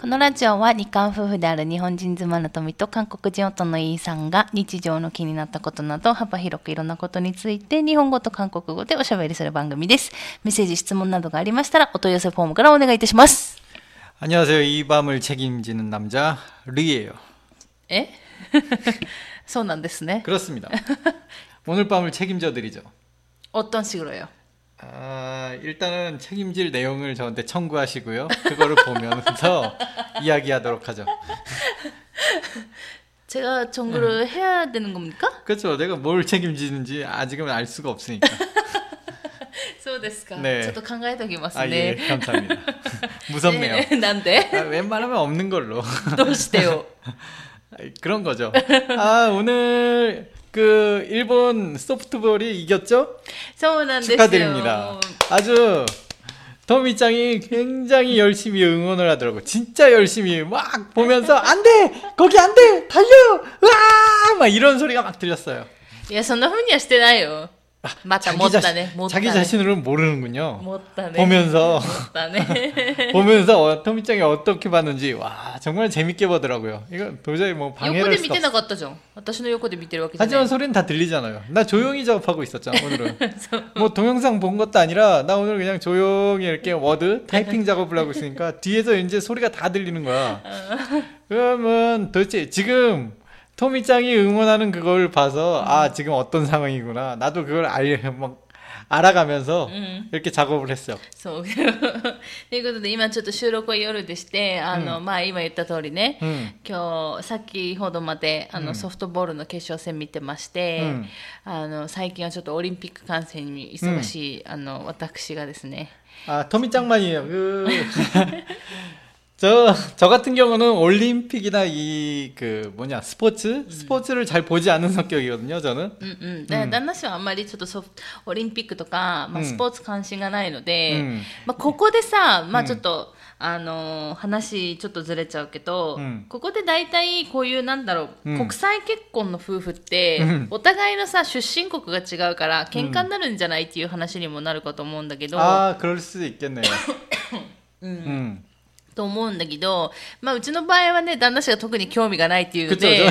このラジオは日韓夫婦である日本人妻の富と韓国人夫のイーさんが日常の気になったことなど幅広くいろんなことについて日本語と韓国語でおしゃべりする番組です。メッセージ、質問などがありましたらお問い合わせフォームからお願いいたします。 안녕하세요. 이 밤을 책임지는 남자 르이에요. えそうなんですね。 그렇습니다. 오늘 밤을 책임져 드리죠. 어떤 식으로요? 아, 일단은 책임질 내용을 저한테 청구하시고요. 그거를 보면서 이야기하도록 하죠. 제가 정글을 해야 되는 겁니까? 그렇죠. 내가 뭘 책임지는지 아직은 알 수가 없으니까. そうですか。 네 ちょっと考えておきます 아, 예, ね。 감사합니다. 무섭네요. えなんで 아, 웬만하면 없는 걸로. どうしてよ。 그런 거죠. 아, 오늘 그 일본 소프트볼이 이겼죠? そうなんですよ。 축하드립니다. 아주 토미짱이 굉장히 열심히 응원을 하더라고. 진짜 열심히 막 보면서 안 돼! 거기 안 돼! 달려! 으아! 막 이런 소리가 막 들렸어요. いや、そんな風にはしてないよ。 아, 맞다 못다네 자기 자신으로 모르는군요. 못다네. 보면서 못다네. 보면서 어, 토미짱이 어떻게 봤는지 와 정말 재밌게 보더라고요. 이거 도저히 뭐 방해를 수 없어. 요코데 어떠시는 요코데 밑에는 하지만 소리는 다 들리잖아요. 나 조용히 작업하고 있었잖아 오늘은. 뭐 동영상 본 것도 아니라 나 오늘 그냥 조용히 이렇게 워드 타이핑 작업을 하고 있으니까 뒤에서 이제 소리가 다 들리는 거야. 어. 그러면 도대체 지금 토미짱이 응원하는 그걸 봐서 아 지금 어떤 상황이구나. 나도 그걸 알, 막 알아가면서 うん。 이렇게 작업을 했어요. そう。ということで、今ちょっと収録は夜でして、あの、まあ今言った通りね、 음. 今日、先ほどまで、あの、うんソフトボールの決勝戦見てまして、うんあの、最近はちょっとオリンピック観戦に忙しい、あの、私がですね、 아 토미짱만이에요. 그... 저, 저 같은 경우는 올림픽이나 이, 그, 뭐냐, 스포츠? 스포츠를 잘 보지 않는 성격이거든요, 저는. うんうん、で旦那氏はあんまりちょっとソフオリンピックとか、まあ、うんスポーツ関心がないので、うんまあ、ここでさ、まあ、うんちょっと、あのー話ちょっとずれちゃうけど、うんここで大体こういうなんだろう、うん国際結婚の夫婦って、うんお互いのさ出身国が違うから喧嘩になるんじゃないっていう話にもなるかと思うんだけど、 아, 그럴 수도 있겠네요. うん 음. と思うんだけど、まあ、うちの場合はね旦那氏が特に興味がないっていうの 그쵸. で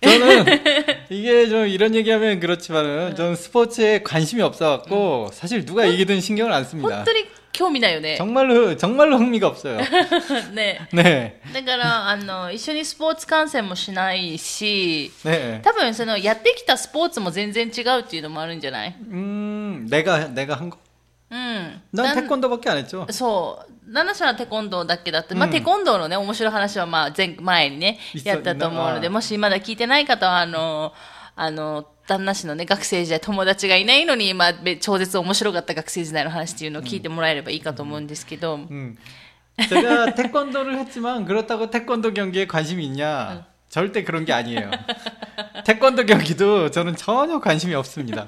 저, 저는, 이게 좀 이런 얘기하면 그렇지만은, 저는 스포츠에 관심이 없어갖고, 사실 누가 이기든 신경을 안 本 씁니다. 当に興味ないよね。 정말로, 정말로 흥미가 없어요. ね 네. だからあの一緒にスポーツ観戦もしないし 네. 多分そのやってきたスポーツも全然違うっていうのもあるんじゃない 음, 내가, 내가 한 거. うん。 난 なん 태권도밖에 안 했죠. そう。旦那氏はテコンドーだけだって、まあ、うんテコンドーのね、面白い話は、まあ、前、前にね、いっそやったと思うので、あもしまだ聞いてない方は、あの、あの、旦那氏のね、学生時代友達がいないのに、まあ、べ超絶面白かった学生時代の話っていうのを聞いてもらえればいいかと思うんですけど、 음. 제가 태권도를 했지만 그렇다고 태권도 경기에 관심이 있냐? 절대 그런 게 아니에요. 태권도 경기도 저는 전혀 관심이 없습니다.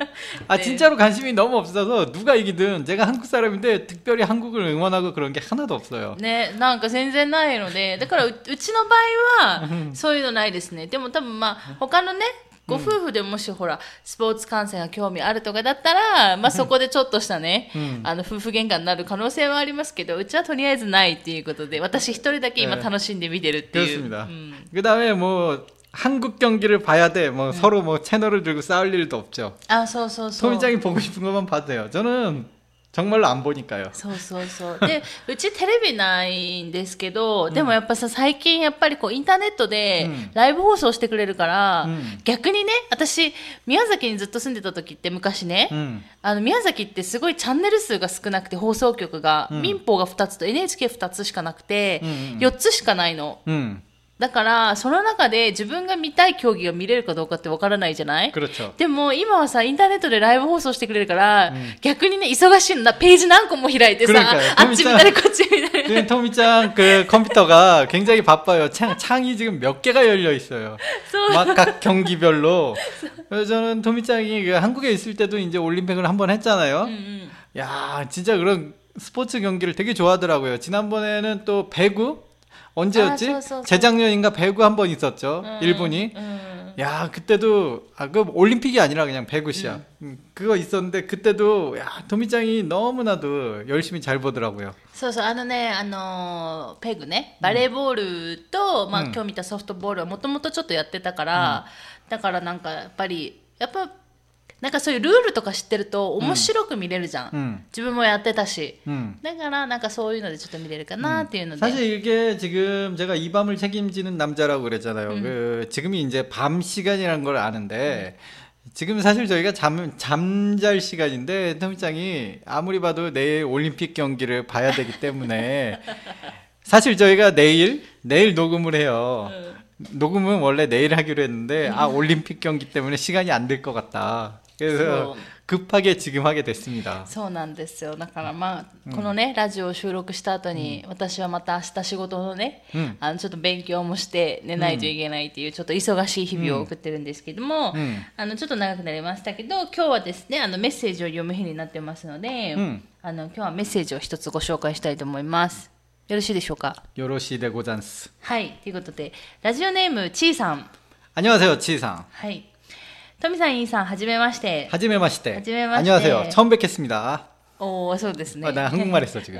아 네. 진짜로 관심이 너무 없어서 누가 이기든 제가 한국 사람인데 특별히 한국을 응원하고 그런 게 하나도 없어요. ね、なんか全然ないので、だからううちの場合は、そういうのないですね。でも多分まあ、他のね、 ご夫婦でもしほら、スポーツ観戦が興味あるとかだったら、まあそこでちょっとしたね、うんあの、夫婦喧嘩になる可能性はありますけど、うちはとりあえずないっていうことで、私一人だけ今ね楽しんで見てるっていう。 그렇습니다. うん、 그 다음에 뭐 한국 경기를 봐야 돼. 뭐 서로 뭐 채널을 들고 싸울 일도 없죠. あ、そうそうそう。 토미짱이 보고 싶은 것만 봐도 돼요. 저는 정말로 안 보니까요. そうそうそう。で、うちテレビないんですけど、でもやっぱさ、最近やっぱりこうインターネットでうんライブ放送してくれるから、うん逆にね、私、宮崎にずっと住んでた時って昔ね、 음. あの、宮崎ってすごいチャンネル数が少なくて放送局が、うん民放が2つと NHK2 つしかなくて、うんうん4つしかないの。 음. だから、その中で自分が見たい競技が見れるかどうかってわからないじゃない 그렇죠. でも今はさ、インターネットでライブ放送してくれるから、ん逆にね、忙しいんだ。ページ何個も開いてさ、 그러니까요. あっち見たりこっち見たり。 지금 토미짱 그 컴퓨터가 굉장히 바빠요. 창, 창이 지금 몇 개가 열려 있어요. 소- 막 각 경기별로. 그래서 저는 토미짱이 그 한국에 있을 때도 이제 올림픽을 한 번 했잖아요. うんうん。 야, 진짜 그런 스포츠 경기를 되게 좋아하더라고요. 지난번에는 또 배구? 언제였지? 아, 재작년인가 배구 한 번 있었죠. 음, 일본이. 음. 야, 그때도 아, 그 올림픽이 아니라 그냥 배구시야. 음. 그거 있었는데 그때도 야, 도미짱이 너무나도 열심히 잘 보더라고요. 그래서 아는 애, 아노 배구네. 바레이볼と 음. まあ今日見たソフトボールはもともとちょっとやってたから、だからなんかやっぱりやっぱ なんかそういうルールとか知ってると面白く見れるじゃん、うん、自分もやってたし、うん、だからなんかそういうのでちょっと見れるかなっていうので、사실이게지금제가이밤을책임지는남자라고그랬잖아요그지금이이제밤시간이란걸아는데 지금 사실 저희가 잠, 잠잘 시간인데, 터미짱이 아무리 봐도 내일 올림픽 경기를 봐야 되기 때문에, 사실 저희가 내일, 내일 녹음을 해요. 녹음은 원래 내일 하기로 했는데, 아, 올림픽 경기 때문에 시간이 안 될 것 같다. 그래서 급하게지금하게됐습니다そうなんですよだからまあこのねラジオを収録した後に私はまた明日仕事のねあのちょっと勉強もして寝ないといけないっていうちょっと忙しい日々を送ってるんですけどもあのちょっと長くなりましたけど今日はですねあのメッセージを読む日になってますのであの今日はメッセージを一つご紹介したいと思いますよろしいでしょうかよろしいでござんすはいということでラジオネームちーさん안녕하세요ちーさんはい トミさん、インさん、はじめまして。はじめまして。はじめまして。お 녕。 そうですね. 아, 나 한국말 했 어, 지 금.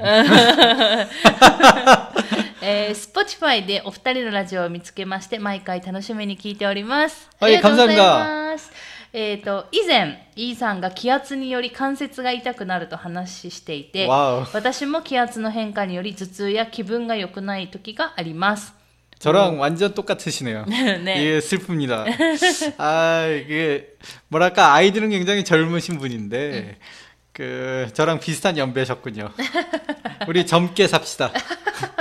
えー、Spotify でお二人のラジオを見つけまして、毎回楽しみに聞いております。はい、感謝が。えっ、ー、と、以前、E さんが気圧により関節が痛くなると話していて、私も気圧の変化により頭痛や気分が良くない時があります。 저랑 완전 똑같으시네요. 네. 이게 슬픕니다. 아, 이게, 뭐랄까, 아이들은 굉장히 젊으신 분인데, 그, 저랑 비슷한 연배셨군요. 우리 젊게 삽시다.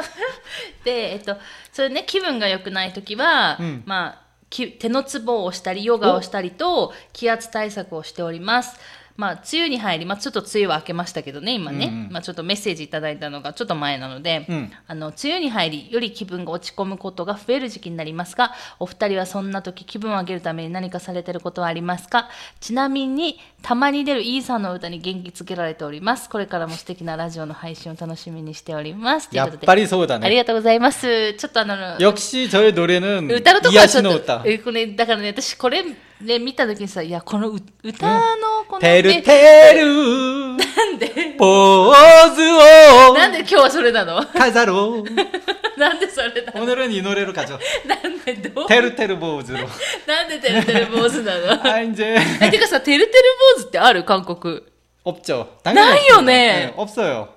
で、えっと、それね、気分が良くないときは、まあ、手のツボを押したり、ヨガをしたりと、気圧対策をしております。 まあ、梅雨に入り、まあ、ちょっと梅雨は明けましたけどね、今ね、うんうん、まあ、ちょっとメッセージいただいたのがちょっと前なので、うん、あの、梅雨に入り、より気分が落ち込むことが増える時期になりますが、お二人はそんな時気分を上げるために何かされてることはありますかちなみに、たまに出るイーさんの歌に元気づけられております。これからも素敵なラジオの配信を楽しみにしております。やっぱりそうだね。ありがとうございます。ちょっとあの、역시저의노래는歌のとこはちょっと、これ、だからね、私これ、 で見た時にさ、いや、この歌のこの、てるてるなんでポーズをなんで今日はそれなの飾ろうなんでそれなの오늘은이노래로가죠なんでどうてるてる坊主のなんでてるてる坊主なのあ、い제え、てかさ、てるてる坊主ってある韓国。없죠ないよね。없어요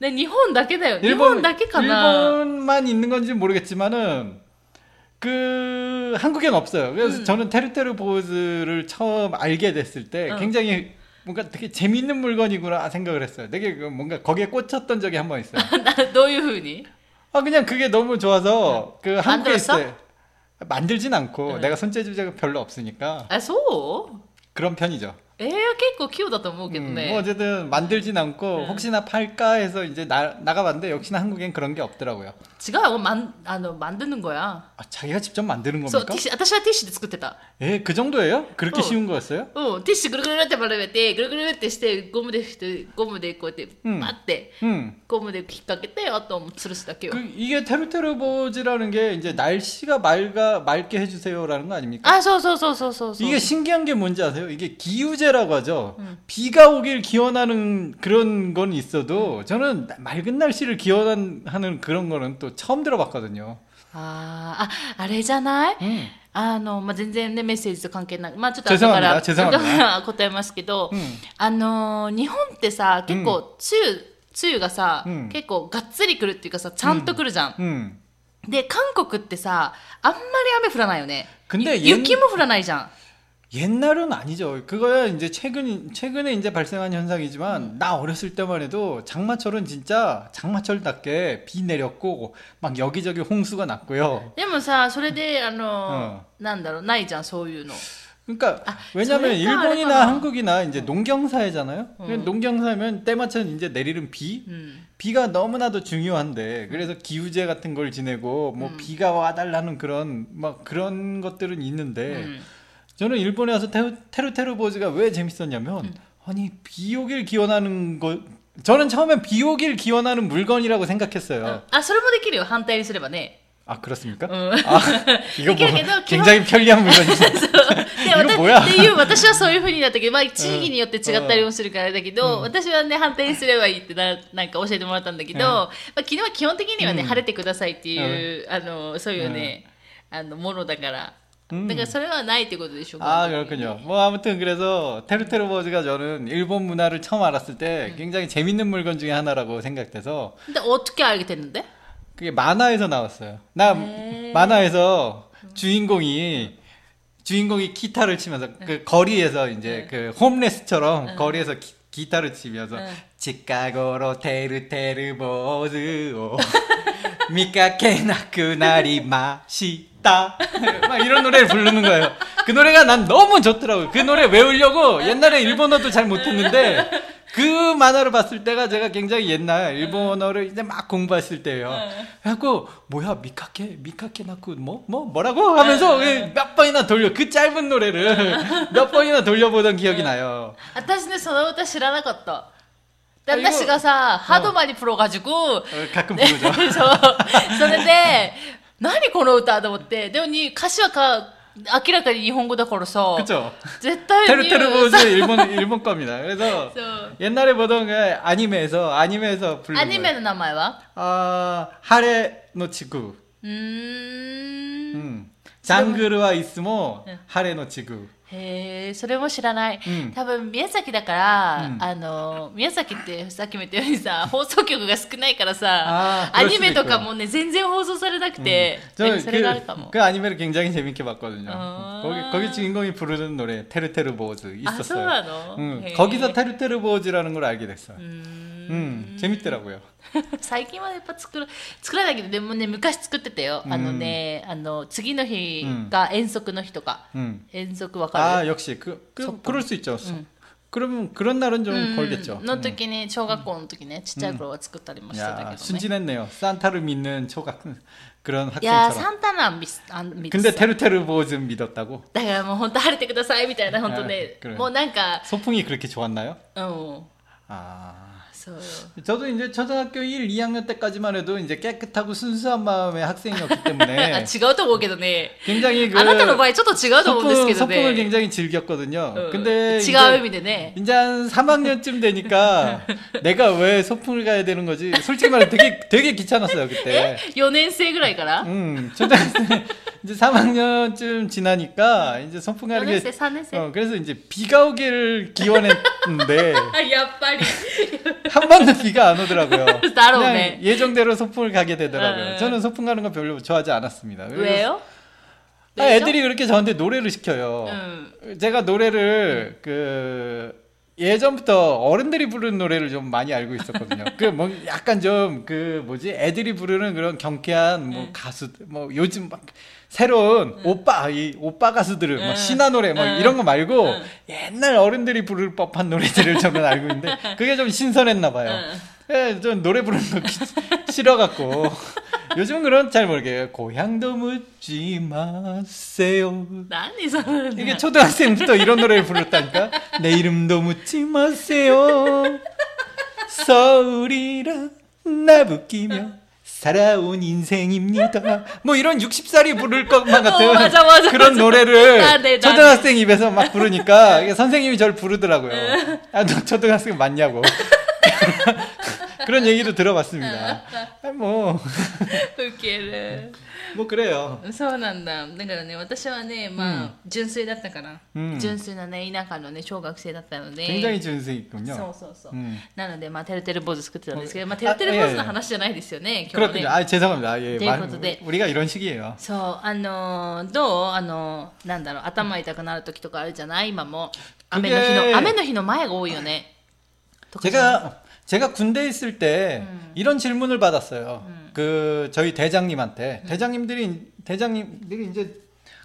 ね、日本だけだよ。日本だけかな。日本만있는건지모르겠지만은 그 한국엔 없어요. 그래서 음. 저는 테르테르 보즈를 처음 알게 됐을 때 어. 굉장히 뭔가 되게 재밌는 물건이구나 생각을 했어요. 되게 그 뭔가 거기에 꽂혔던 적이 한 번 있어요. 너유훈이? 아 그냥 그게 너무 좋아서 그 한국에 있어요. 만들진 않고 응. 내가 손재주가 별로 없으니까. 아, 소? 그런 편이죠. ええ結構器用だと思うけどね。 음, 뭐 어쨌든 만들진 않고 네. 혹시나 팔까 해서 이제 나, 나가봤는데 역시나 한국엔 그런 게 없더라고요. 違う、まん、あの、만드는거야. 아, 자기가 직접 만드는 겁니까? そう、ティッシュ、私はティッシュで作ってた。 에, 그 정도예요? 그렇게 어. 쉬운 거였어요? うん、ティッシュぐるぐるって丸めて、ぐるぐるってして、ゴムでこうやって、うん、パって、ゴムで引っ掛けて、あと吊るすだけよ。 그, 이게 테르테르보즈라는 게 이제 날씨가 맑아, 맑게 해주세요라는 거 아닙니까? 아, そうそうそうそうそう。 이게 신기한 게 뭔지 아세요? 이게 기우제 라고 하죠. 음. 비가 오길 기원하는 그런 건 있어도 저는 맑은 날씨를 기원하는 그런 거는 또 처음 들어봤거든요. ああ、あれじゃない、うん、あの、まあ、全然ね、メッセージと関係ない。まあ、ちょっと後から答えますけど、うん、あの、日本ってさ、結構、梅雨、梅雨がさ、うん、結構がっつり来るっていうかさ、ちゃんと来るじゃん。で、韓国ってさ、あんまり雨降らないよね。雪も降らないじゃん。 옛날은 아니죠. 그거야 이제 최근 최근에 이제 발생한 현상이지만 음. 나 어렸을 때만 해도 장마철은 진짜 장마철답게 비 내렸고 막 여기저기 홍수가 났고요. でもさそれであのなんだろうないじゃんそういうの 그러니까 아, 왜냐면 일본이나 한국이나 이제 농경사회잖아요. 음. 농경사회면 때마침 이제 내리는 비, 음. 비가 너무나도 중요한데 그래서 기후제 같은 걸 지내고 뭐 음. 비가 와달라는 그런 막 그런 것들은 있는데. 저는 일본에 와서 테루, 테루 테루보즈가 왜 재밌었냐면 음. 아니 비오길 기원하는 거 저는 처음엔 비오길 기원하는 물건이라고 생각했어요. 아, それもできるよ. 反対にすればね. 아 그렇습니까? 아 이거 뭐 굉장히 편리한 물건이죠. 이거 뭐야? っていう私はそういうふうになったけど、まあ地域によって違ったりもするからだけど、私はね反対すればいいってななんか教えてもらったんだけど、まあ昨日は基本的にはね、晴れてくださいっていう、あのそういうね、あのものだから。 음. 그러니까 소리가 나이 때고 되죠. 아 그렇군요. 뭐 아무튼 그래서 테르테르 버즈가 저는 일본 문화를 처음 알았을 때 굉장히 재밌는 물건 중에 하나라고 생각돼서. 근데 어떻게 알게 됐는데? 그게 만화에서 나왔어요. 나 에이. 만화에서 주인공이 주인공이 기타를 치면서 그 거리에서 이제 그 홈레스처럼 거리에서 기, 기타를 치면서 치카고로 테르테르 버즈오 미카케나쿠 나리 마시 다 막 이런 노래를 부르는 거예요. 그 노래가 난 너무 좋더라고요. 그 노래 외우려고 옛날에 일본어도 잘 못했는데 그 만화를 봤을 때가 제가 굉장히 옛날 일본어를 이제 막 공부했을 때예요. 그래갖고 뭐야 미카케 미카케 나쿠 뭐 뭐 뭐라고 하면서 몇 번이나 돌려 그 짧은 노래를 몇 번이나 돌려보던 기억이 나요. 私ねその歌知らなかった。 旦那氏がさ、ハードマにプロ가지고 가끔 부르죠. そう。それで、 何この歌と思って。でもに、歌詞はか、明らかに日本語だからさ。 그쵸. 絶対 테르테르 보즈 일본 일본 겁니다. 그래서 옛날에 보던 그 아니메에서 아니메에서 부르는 아니메의 名前は? 아 하레노 지구. 음. 음. 장그르와 있으모 하레노 지구. へえそれも知らない、うん、多分宮崎だから、うん、あの宮崎ってさっきも言ったようにさ放送局が少ないからさアニメとかもね全然放送されなくて、うん、それがあるかも그그아니메를굉장히재밌게봤거든요거기거기주인공이부르는노래테르테르보즈있었어요응거기서테르테르보즈라는걸알게됐어요음 재밌더라고요 最近はやっぱ作る作らないけどでもね昔作ってたよ、あのねあの次の日が遠足の日とか、遠足わかる아역시그그그럴수있죠그러면그런날은좀걸겠죠の時に小学校の時ねちっちゃい頃は作ったりもしてたけどね순진했네요산타를믿는초각그런학생처럼 야산타는안믿안믿근데테르테르보즈는믿었다고だからもう本当晴れてくださいみたいな本当ねもうなんか소풍이그렇게좋았나요 うんあ 저도 이제 초등학교 1, 2학년 때까지만 해도 이제 깨끗하고 순수한 마음의 학생이었기 때문에 아, 違うと思うけどね. 굉장히 그 소풍, 소풍을 굉장히 즐겼거든요. 어, 근데 이제, 이제 한 3학년쯤 되니까 내가 왜 소풍을 가야 되는 거지? 솔직히 말해 되게 되게 귀찮았어요 그때. 4年生ぐらいから? 음, 초등학생 이제 3학년쯤 지나니까 이제 소풍 가는 게 4年生, 어, 그래서 이제 비가 오기를 기원했 는데 야빨리 한 번도 비가 안 오더라고요. 그냥 예정대로 소풍을 가게 되더라고요. 저는 소풍 가는 거 별로 좋아하지 않았습니다. 왜요? 아, 애들이 그렇게 저한테 노래를 시켜요. 음. 제가 노래를 음. 그 예전부터 어른들이 부르는 노래를 좀 많이 알고 있었거든요. 그 뭐 약간 좀 그 뭐지 애들이 부르는 그런 경쾌한 뭐 음. 가수 뭐 요즘 막 새로운 응. 오빠 이 오빠 가수들을 응. 뭐 신화 노래 뭐 응. 이런 거 말고 옛날 어른들이 부를 법한 노래들을 저는 알고 있는데 그게 좀 신선했나 봐요. 예, 전 노래 부르는 거 싫어갖고 요즘 그런 잘 모르게 고향도 묻지 마세요. 이게 초등학생부터 이런 노래를 불렀다니까 내 이름도 묻지 마세요. 서울이라 나부끼며 살아온 인생입니다. 뭐 이런 60살이 부를 것만 같은 어, 맞아, 맞아, 그런 맞아. 노래를 아, 네, 초등학생 입에서 막 부르니까 선생님이 저를 부르더라고요. 네. 아, 너 초등학생 맞냐고. 그런 얘기도 들어봤습니다. 아, 뭐. もうくれよそうなんだだからね私はねまあ、純粋だったから、純粋なね田舎のね小学生だったので굉장히純粋군요そうそうそう、なのでまあてるてる坊主作ってたんですけど、まあてるてる坊主の話じゃないですよね今日はねあ죄송합니다ということで우리가이런식이에요そうあのどうあのなんだろう頭痛くなる時とかあるじゃない今も雨の日の雨の日の前が多いよね제가 제가 군대에 있을 때 음. 이런 질문을 받았어요. 음. 그 저희 대장님한테 음. 대장님들이 대장님들이 이제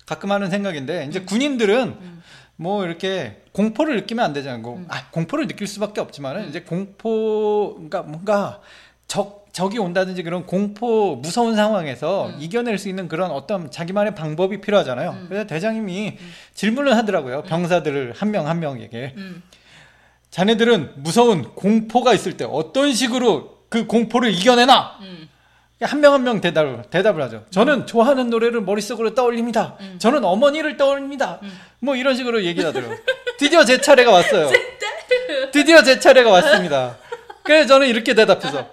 가끔 하는 생각인데 이제 음. 군인들은 음. 뭐 이렇게 공포를 느끼면 안 되잖아요. 음. 아, 공포를 느낄 수밖에 없지만은 이제 공포 그러니까 뭔가 적 적이 온다든지 그런 공포 무서운 상황에서 이겨낼 수 있는 그런 어떤 자기만의 방법이 필요하잖아요. 그래서 대장님이 질문을 하더라고요. 병사들을 한명한 명에게. 자네들은 무서운 공포가 있을 때 어떤 식으로 그 공포를 이겨내나? 음. 한명 한 명 대답을 대답을 하죠. 저는 음. 좋아하는 노래를 머릿속으로 떠올립니다. 저는 어머니를 떠올립니다. 음. 뭐 이런 식으로 얘기를 하더라고요. 드디어 제 차례가 왔어요. 드디어 제 차례가 왔습니다. 그래서 저는 이렇게 대답해서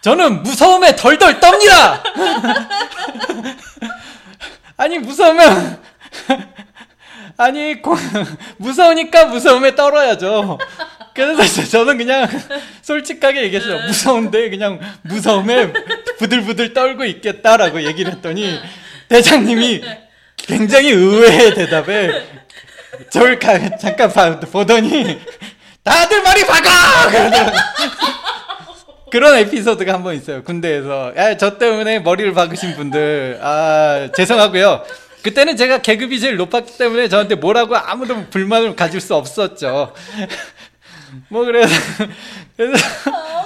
저는 무서움에 덜덜 떱니다. 아니 무서우면 아니 고- 무서우니까 무서움에 떨어야죠. 그래서 저는 그냥 솔직하게 얘기했어요. 무서운데 그냥 무서움에 부들부들 떨고 있겠다라고 얘기를 했더니 대장님이 굉장히 의외의 대답에 저를 가- 잠깐 봐- 보더니 다들 말이 박아! 그러더라고요. 그런 에피소드가 한 번 있어요. 군대에서. 야, 저 때문에 머리를 박으신 분들, 아, 죄송하고요. 그때는 제가 계급이 제일 높았기 때문에 저한테 뭐라고 아무도 불만을 가질 수 없었죠. 뭐 그래서 그래서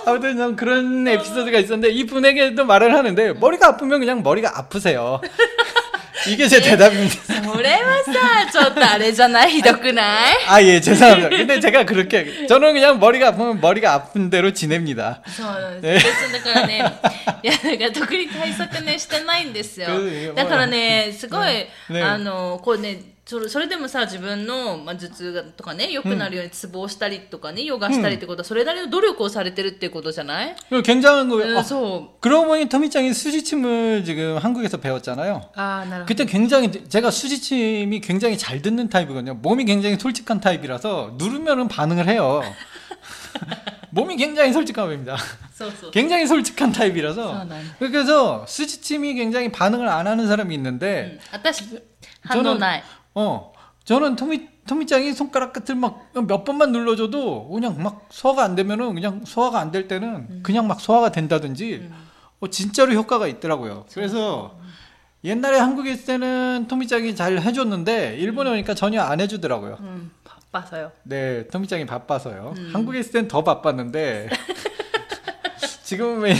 아무튼 좀 그런 에피소드가 있었는데 이분에게도 말을 하는데 머리가 아프면 그냥 머리가 아프세요. 이게 제 대답입니다. それはさ、ちょっとあれじゃないひどくない 아, 예, 죄송합니다. 근데 제가 그렇게, 저는 그냥 머리가 아프면 머리가 아픈 대로 지냅니다. そうなんです。別にだからね、いや、なんか特に対策ね、してないんですよく。だからね、すごい、ねあの、こうね、 それそれでもさ、自分の、まあ、頭痛がとかね、良くなるようにツボをしたりとかね、ヨガしたりってことは、それなりの努力をされてるっていうことじゃない 굉장한 거예요. うん 아, そう。 그러고 보니 터미짱이 수지침을 지금 한국에서 배웠잖아요. ああ、なるほど。 그때 굉장히, 제가 수지침이 굉장히 잘 듣는 타입이거든요. 몸이 굉장히 솔직한 타입이라서 누르면은 반응을 해요. 몸이 굉장히 솔직한 겁니다. そうそう。 굉장히 솔직한 そう 타입이라서. なんだ。 그래서 수지침이 굉장히 반응을 안 하는 사람이 있는데, うん私、反応ない。 어, 저는 토미 토미짱이 손가락 끝을 막 몇 번만 눌러줘도 그냥 막 소화가 안 되면은 그냥 소화가 안 될 때는 음. 그냥 막 소화가 된다든지 음. 어, 진짜로 효과가 있더라고요. 그래서 음. 옛날에 한국에 있을 때는 토미짱이 잘 해줬는데 일본에 음. 오니까 전혀 안 해주더라고요. 음, 바빠서요. 네, 토미짱이 바빠서요. 한국에 있을 땐 더 바빴는데 지금은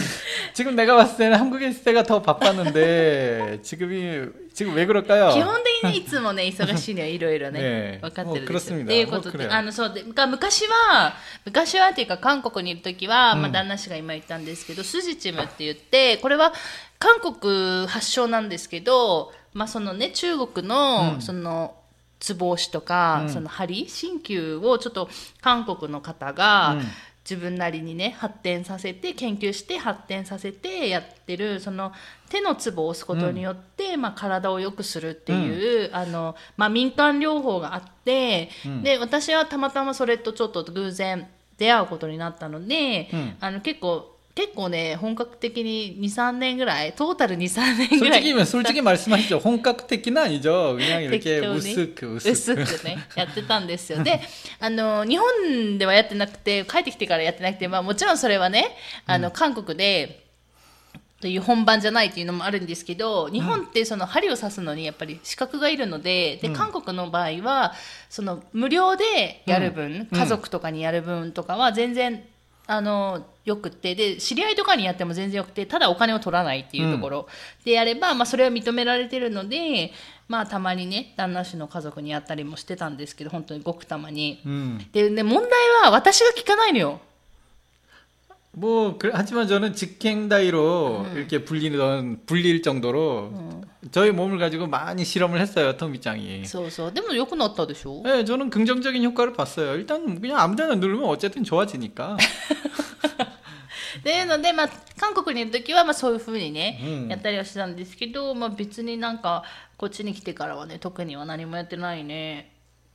지금 내가 봤을 때는 한국에 있을 때가 더 바빴는데 지금이 지금 왜 그럴까요? 基本的にいつもね、忙しいのよ、いろいろね。ねえ分かってるんですよ。もうっていうことで、クロスミラーあの、そうで、が昔は、昔はっていうか、韓国にいるときは、うんまあ、旦那氏が今言ったんですけど、スジチムって言って、これは韓国発祥なんですけど、まあ、そのね、中国の、うんその、ツボ押しとか、うんその針、鍼灸をちょっと韓国の方が、うん 自分なりにね発展させて研究して発展させてやってるその手のツボを押すことによって、まあ、体を良くするっていう、あのまあ、民間療法があって、うん。で私はたまたまそれとちょっと偶然出会うことになったので、うん。あの結構結構ね本格的に23年ぐらいトータル23年ぐらい 솔직히 솔직히 말씀하시죠. 본격적인 아니죠. 그냥 이렇게 適当に 우스크 우스크. 薄くねやってたんですよであの日本ではやってなくて帰ってきてからやってなくて、まあ、もちろんそれはねあの、韓国でという本番じゃないっていうのもあるんですけど日本ってその針を刺すのにやっぱり資格がいるのでで韓国の場合はその無料でやる分、家族とかにやる分とかは全然 あのよくってで知り合いとかにやっても全然よくてただお金を取らないっていうところでやれば、まあ、それは認められてるので、まあ、たまにね旦那氏の家族にやったりもしてたんですけど本当にごくたまに。 음. でで問題は私が聞かないのよ。 뭐 그, 하지만 저는 직행다이로 이렇게 불리던 불릴 정도로 저희 몸을 가지고 많이 실험을 했어요. 토미짱이. そうそうでもよくなったでしょ 네, 저는 긍정적인 효과를 봤어요. 일단 그냥 아무데나 누르면 어쨌든 좋아지니까. っていうので、まあ、韓国にいる時はまあそういうふうにね、うんやったりはしてたんですけど、まあ、別になんかこっちに来てからはね特には何もやってないね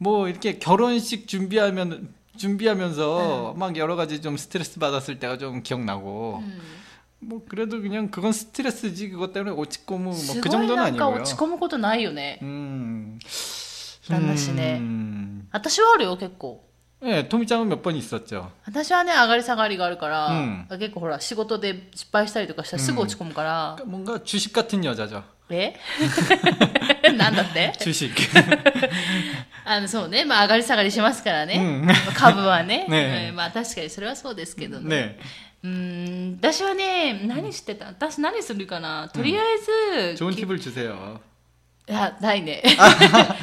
뭐 이렇게 결혼식 준비하면 준비하면서 막 여러 가지 좀 스트레스 받았을 때가 좀 기억나고 うん 뭐 그래도 그냥 그건 스트레스지 그것 때문에 오치꼬무 す 뭐 그 ごい 정도는 なんか 아니고요. 落ち込むことないよね 음. 난なしね 음. 私はあるよ結構 네, 토미짱은 몇 번 있었죠. 私はね上がり下がりがあるから、うん結構ほら仕事で失敗したりとかしたらすぐ落ち込むから、 그러니까 뭔가 주식 같은 여자죠. えなんだって주식 あのそうね、まあ、上がり下がりしますからね、うん株はねねうんまあ確かにそれはそうですけどね 네. うーん私はね何してた私何するかなとりあえず、 좋은 き 팁을 주세요. いやないね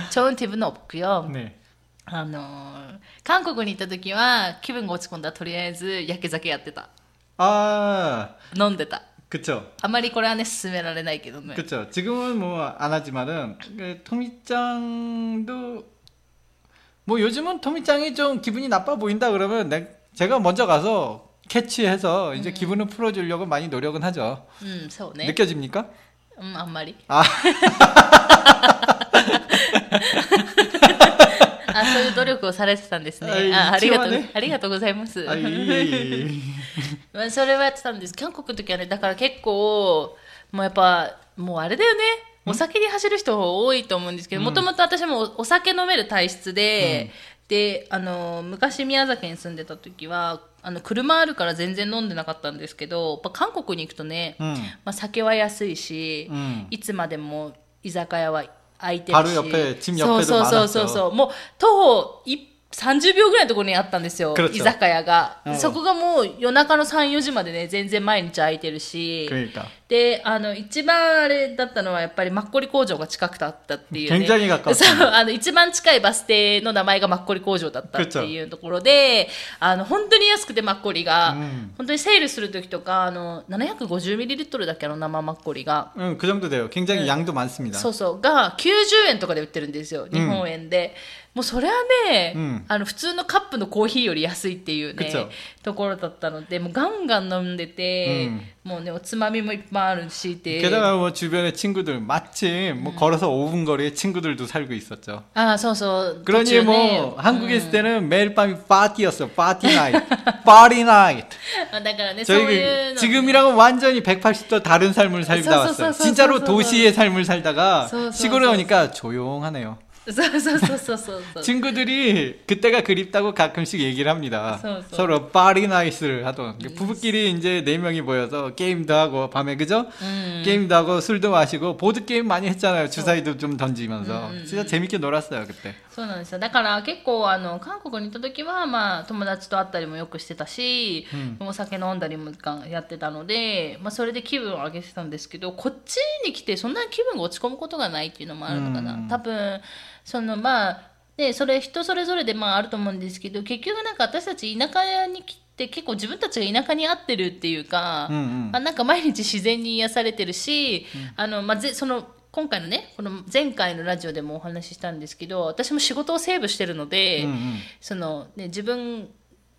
チョンティブの없고요 ね。あのー韓国に行った時は気分が落ち込んだらとりあえず焼け酒やってた 아, 飲んでた 그쵸. 아무리 이거는 스메라레나이 게도네. 그쵸. 지금은 뭐 안 하지만은 그 토미짱도 뭐 요즘은 토미짱이 좀 기분이 나빠 보인다 그러면 내, 제가 먼저 가서 캐치해서 이제 음. 기분을 풀어주려고 많이 노력은 하죠. 음, 서운해. 느껴집니까? 음, 안 말이. 아. 力をされてたんですね。あ、あありがとう、ね、ありがとうございます。はい、まあそれはやってたんです。韓国の時はね、だから結構、もうやっぱ、もうあれだよね。お酒に走る人多いと思うんですけど、もともと私もお酒飲める体質で、で、あの、昔宮崎に住んでた時は、あの、車あるから全然飲んでなかったんですけど、やっぱ韓国に行くとね、まあ酒は安いし、いつまでも居酒屋は空いてるし 바로 옆에 집 そう 옆에도 そうそう 많았죠. そうそうもう徒歩い30秒ぐらいのところにあったんですよ 그렇죠 居酒屋が、うんそこがもう夜中の34時までね全然毎日空いてるし 그러니까 であの一番あれだったのはやっぱりマッコリ工場が近くだったっていうね 굉장히가까웠습니다 そうあの一番近いバス停の名前がマッコリ工場だったっていうところであの本当に安くてマッコリが、うん本当にセールする時とかあの 750ml だっけあの生マッコリが 응, 그 정도 돼요. 굉장히 양도 많습니다. そうそうが90円とかで売ってるんですよ日本円で、もうそれはね、うんあの普通のカップのコーヒーより安いっていうね 그쵸 ところだったのでもうガンガン飲んでて、 もうねおつまみもいっぱいあるしって 게다가 뭐 주변에 친구들 마침 뭐 걸어서 5분 거리에 친구들도 살고 있었죠. ああそうそう途 그러니 中 뭐 ね 한국에 있을 때는 매일 밤이 파티였어. 파티 나이트. 파티 나이트. あだからねそういう 저희 の 지금이랑은 완전히 180도 다른 삶을 살다 소, 소, 왔어요. 소, 소, 진짜로 소, 소, 도시의 삶을 살다가 소, 소, 시골에 소, 오니까 조용하네요. そうそうそうそうそうそう 친구들이 그때가 그립다고 가끔씩 얘기를 합니다. 소, 소. 서로 파리 나이스를 하던 부부끼리 이제 네 명이 모여서 게임도 하고 밤에 그죠? うん、 게임도 하고 술도 마시고 보드 게임 많이 했잖아요. 주사위도 좀 던지면서 음, 음, 진짜 재밌게 놀았어요 그때. そうなんですよだから結構あの韓国に行った時は、まあ、友達と会ったりもよくしてたし、お酒飲んだりもやってたので、まあ、それで気分を上げてたんですけどこっちに来てそんなに気分が落ち込むことがないっていうのもあるのかな、うん多分 そのまあでそれ人それぞれでまああると思うんですけど結局なんか私たち田舎に来て結構自分たちが田舎に合ってるっていうか、うんうん、あなんか毎日自然に癒されてるし、うん、あのまあ、ぜその今回のねこの前回のラジオでもお話ししたんですけど私も仕事をセーブしてるので、うんうん、そのね、自分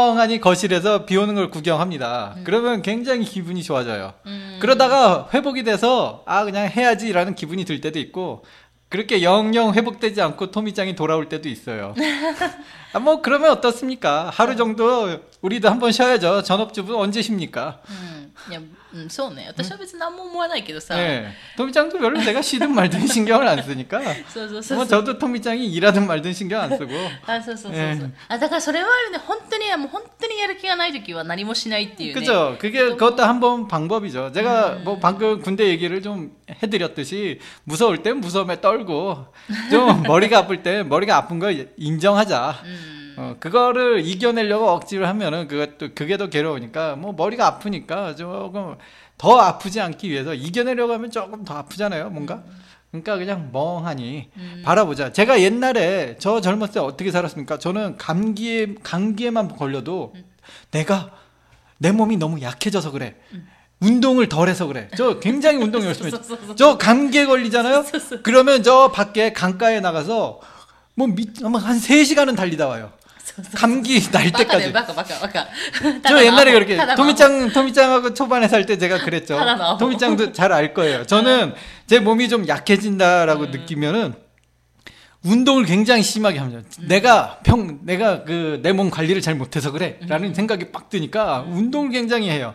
멍하니 거실에서 비 오는 걸 구경합니다. 그러면 굉장히 기분이 좋아져요. 그러다가 회복이 돼서 아 그냥 해야지라는 기분이 들 때도 있고 그렇게 영영 회복되지 않고 토미짱이 돌아올 때도 있어요. 아, 뭐 그러면 어떻습니까? 하루 정도 우리도 한번 쉬어야죠. 전업주부 언제 쉽니까? うんいやうん、そうね私は別に何も思わないけどさ、 네. 토미짱도 별로 내가 쉬든 말든 신경을 안 쓰니까. そうそうそう 뭐 そう 저도 토미짱이 일하든 말든 신경 안 쓰고. あそうそうそうそう、ええあだからそれはあるね本当にもう本当にやる気がない時は何もしないっていうね 그죠? 그게 그것도 한번 방법이죠. 제가 뭐 방금 군대 얘기를 좀 해드렸듯이 무서울 땐 무서움에 떨고 좀 머리가 아플 때 머리가 아픈 거 인정하자. うん 어, 그거를 이겨내려고 억지를 하면은 그것도 그게 더 괴로우니까 뭐 머리가 아프니까 조금 더 아프지 않기 위해서 이겨내려고 하면 조금 더 아프잖아요, 뭔가. 그러니까 그냥 멍하니 바라보자. 제가 옛날에 저 젊었을 때 어떻게 살았습니까? 저는 감기에 감기에만 걸려도 내가 내 몸이 너무 약해져서 그래. 운동을 덜 해서 그래. 저 굉장히 운동 열심히 했죠. 저 감기에 걸리잖아요? 그러면 저 밖에 강가에 나가서 뭐 미, 한 3시간은 달리다 와요. 감기 날 때까지. 바카, 바카, 바카. 저 옛날에 그렇게 도미짱 도미짱하고 초반에 살 때 제가 그랬죠. 도미짱도 잘 알 거예요. 저는 제 몸이 좀 약해진다라고 음. 느끼면은 운동을 굉장히 심하게 합니다. 음. 내가 평 내가 그 내 몸 관리를 잘 못해서 그래라는 음. 생각이 빡 드니까 운동을 굉장히 해요.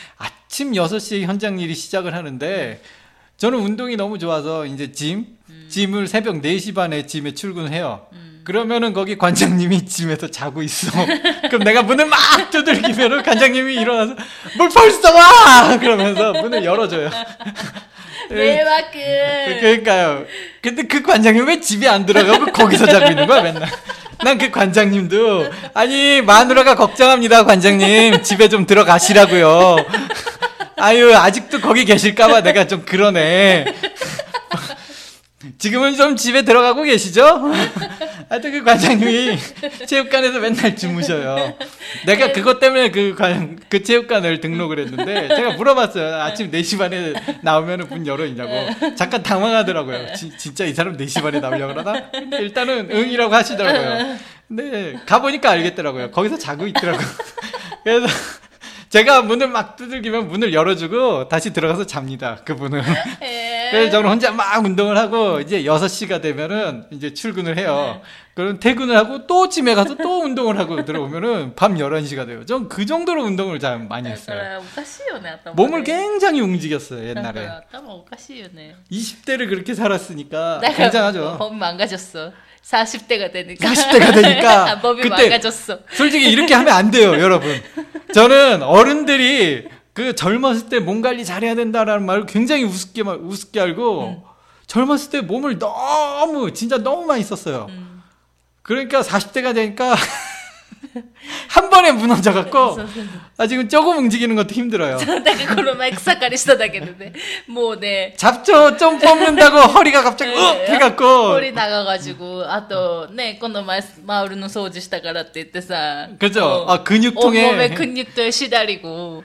아침 6시에 현장 일이 시작을 하는데 저는 운동이 너무 좋아서 이제 짐 짐을 새벽 4시 반에 짐에 출근해요. 그러면은 거기 관장님이 짐에서 자고 있어. 그럼 내가 문을 막 두들기면은 관장님이 일어나서 뭘 벌써 와! 그러면서 문을 열어줘요. 迷惑 그러니까요. 근데 그 관장님 왜 집에 안 들어가고 거기서 자고 있는 거야 맨날. 난 그 관장님도 아니 마누라가 걱정합니다 관장님 집에 좀 들어가시라고요. 아유 아직도 거기 계실까봐 내가 좀 그러네. 지금은 좀 집에 들어가고 계시죠? 하여튼 그 관장님이 체육관에서 맨날 주무셔요. 내가 그것 때문에 그, 관, 그 체육관을 등록을 했는데 제가 물어봤어요. 아침 4시 반에 나오면 문 열어 있냐고. 잠깐 당황하더라고요. 지- 진짜 이 사람 4시 반에 나오려고 그러나? 근데 일단은 응이라고 하시더라고요. 근데 가보니까 알겠더라고요. 거기서 자고 있더라고요. 그래서 제가 문을 막 두들기면 문을 열어주고 다시 들어가서 잡니다. 그분은. 매일적으로 혼자 막 운동을 하고 이제 6시가 되면은 이제 출근을 해요. 네. 그럼 퇴근을 하고 또 집에 가서 또 운동을 하고 들어오면은 밤 11시가 돼요. 전 그 정도로 운동을 잘 많이 했어요. 몸을 굉장히 움직였어요, 옛날에. 20대를 그렇게 살았으니까 굉장하죠. 몸 망가졌어. 40대가 되니까. 40대가 되니까. 그때 망가졌어. 솔직히 이렇게 하면 안 돼요, 여러분. 저는 어른들이 그 젊었을 때 몸 관리 잘해야 된다라는 말을 굉장히 우습게 말- 우습게 알고 젊었을 때 몸을 너무 진짜 너무 많이 썼어요. 음. 그러니까 40대가 되니까 한 번에 무너져 갖고 そうそう 아 지금 조금 움직이는 것도 힘들어요. そうだからこの前草刈りしただけでねもうね 잡초 좀 뽑는다고 허리가 갑자기 욱 해갖고 掘り長がじくあとねこの前マウルの掃除したからって言ってさ 그죠? 어, 아 근육통에 온몸에 근육도 시달리고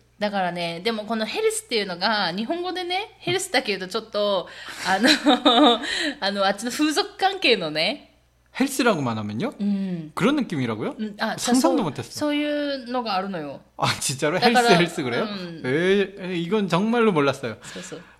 だからねでもこのヘルスっていうのが日本語でねヘルスだけどちょっとあのあのあっちの風俗関係のね 헬스라고만 하면요? うん 그런 느낌이라고요? うんあ 상상도 そう 못했어. そういうのがあるのよ 아 진짜로 나 헬스 그럼- 헬스 그래요? 음. 에, 에, 이건 정말로 몰랐어요. そうそうあ 근데,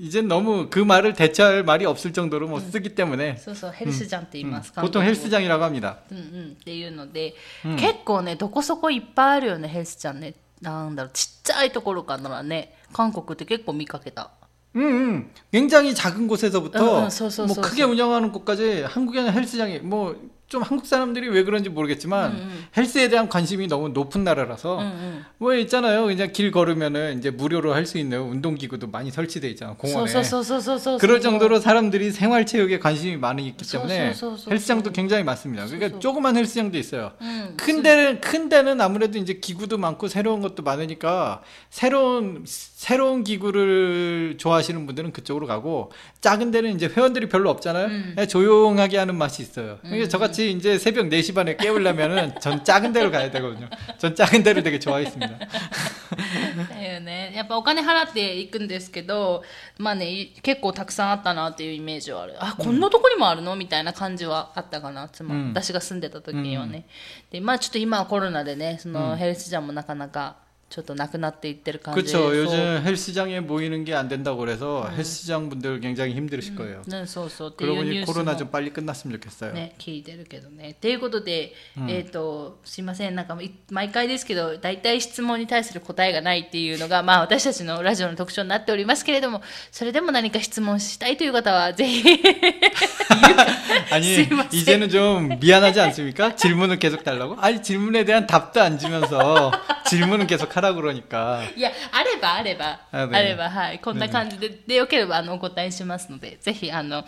이젠 너무 그 말을 대체할 말이 없을 정도로 뭐 쓰기 때문에 そうそうヘルスジャンって言い 음, ます、韓 보통 国語 헬스장이라고 합니다. うんうんっていうので、うん結構ねどこそこいっぱいあるよねヘルスジャンねなんだろうちっちゃいところからね韓国って結構見かけた 음, 음. 굉장히 작은 곳에서부터 응, 응, 소, 소, 뭐 소, 크게 소. 운영하는 곳까지 한국에는 헬스장이 뭐 좀 한국 사람들이 왜 그런지 모르겠지만 음. 헬스에 대한 관심이 너무 높은 나라라서 음. 뭐 있잖아요 그냥 길 걸으면은 이제 무료로 할 수 있는 운동기구도 많이 설치돼 있잖아 공원에 소소소소소소. 그럴 정도로 사람들이 생활체육에 관심이 많이 있기 때문에 소소소소소. 헬스장도 굉장히 많습니다 그러니까 조그만 헬스장도 있어요 음. 큰 데는 큰 데는 아무래도 이제 기구도 많고 새로운 것도 많으니까 새로운 새로운 기구를 좋아하시는 분들은 그쪽으로 가고 작은 데는 이제 회원들이 별로 없잖아요 네, 조용하게 하는 맛이 있어요 그러니까 저같이 이제 새벽 4시 반에 깨우려면은 전 작은 데로 가야 되거든요. 전 작은 데를 되게 좋아했습니다. だよねやっぱお金払っていくんですけどまあねい結構たくさんあったなっていうイメージはあるあこんなとこにもあるのみたいな感じはあったかなつま、うん私が住んでた時にはね、でまあちょっと今はコロナでねそのヘルスジャンもなかなか ちょっとなくなっていってる感じ 그렇죠. そう 요즘 헬스장에 모이는 게 안 된다고 그래서 헬스장 분들 굉장히 힘드실 거예요. ね、そうそうっていう 그러고 ニュ 보니 ースも 코로나 좀 빨리 끝났으면 좋겠어요. ね、聞いてるけどね。ということで、えっ、と、すいません、なんかい毎回ですけど、大体質問に対する答えがないっていうのが、まあ私たちのラジオの特徴になっておりますけれども、それでも何か質問したいという方は、ぜひ 아니 스미마셍. 이제는 좀 미안하지 않습니까? 질문을 계속 달라고? 아니 질문에 대한 답도 안 주면서 질문은 계속 하라 그러니까 いや、あればあれば、あねあれば、はい、こんな感じで、でよければ、あの、お答えしますので、ぜひ、あの、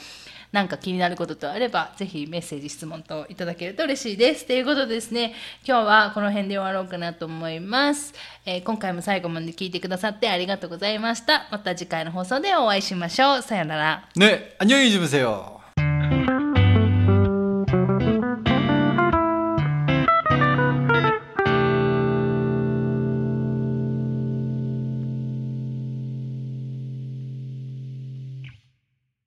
なんか気になることとあれば、ぜひメッセージ、質問といただけると嬉しいです。ということでですね、今日はこの辺で終わろうかなと思います。えー今回も最後まで聞いてくださってありがとうございました。また次回の放送でお会いしましょう。さよなら。 네 안녕히 주무세요. Thank you.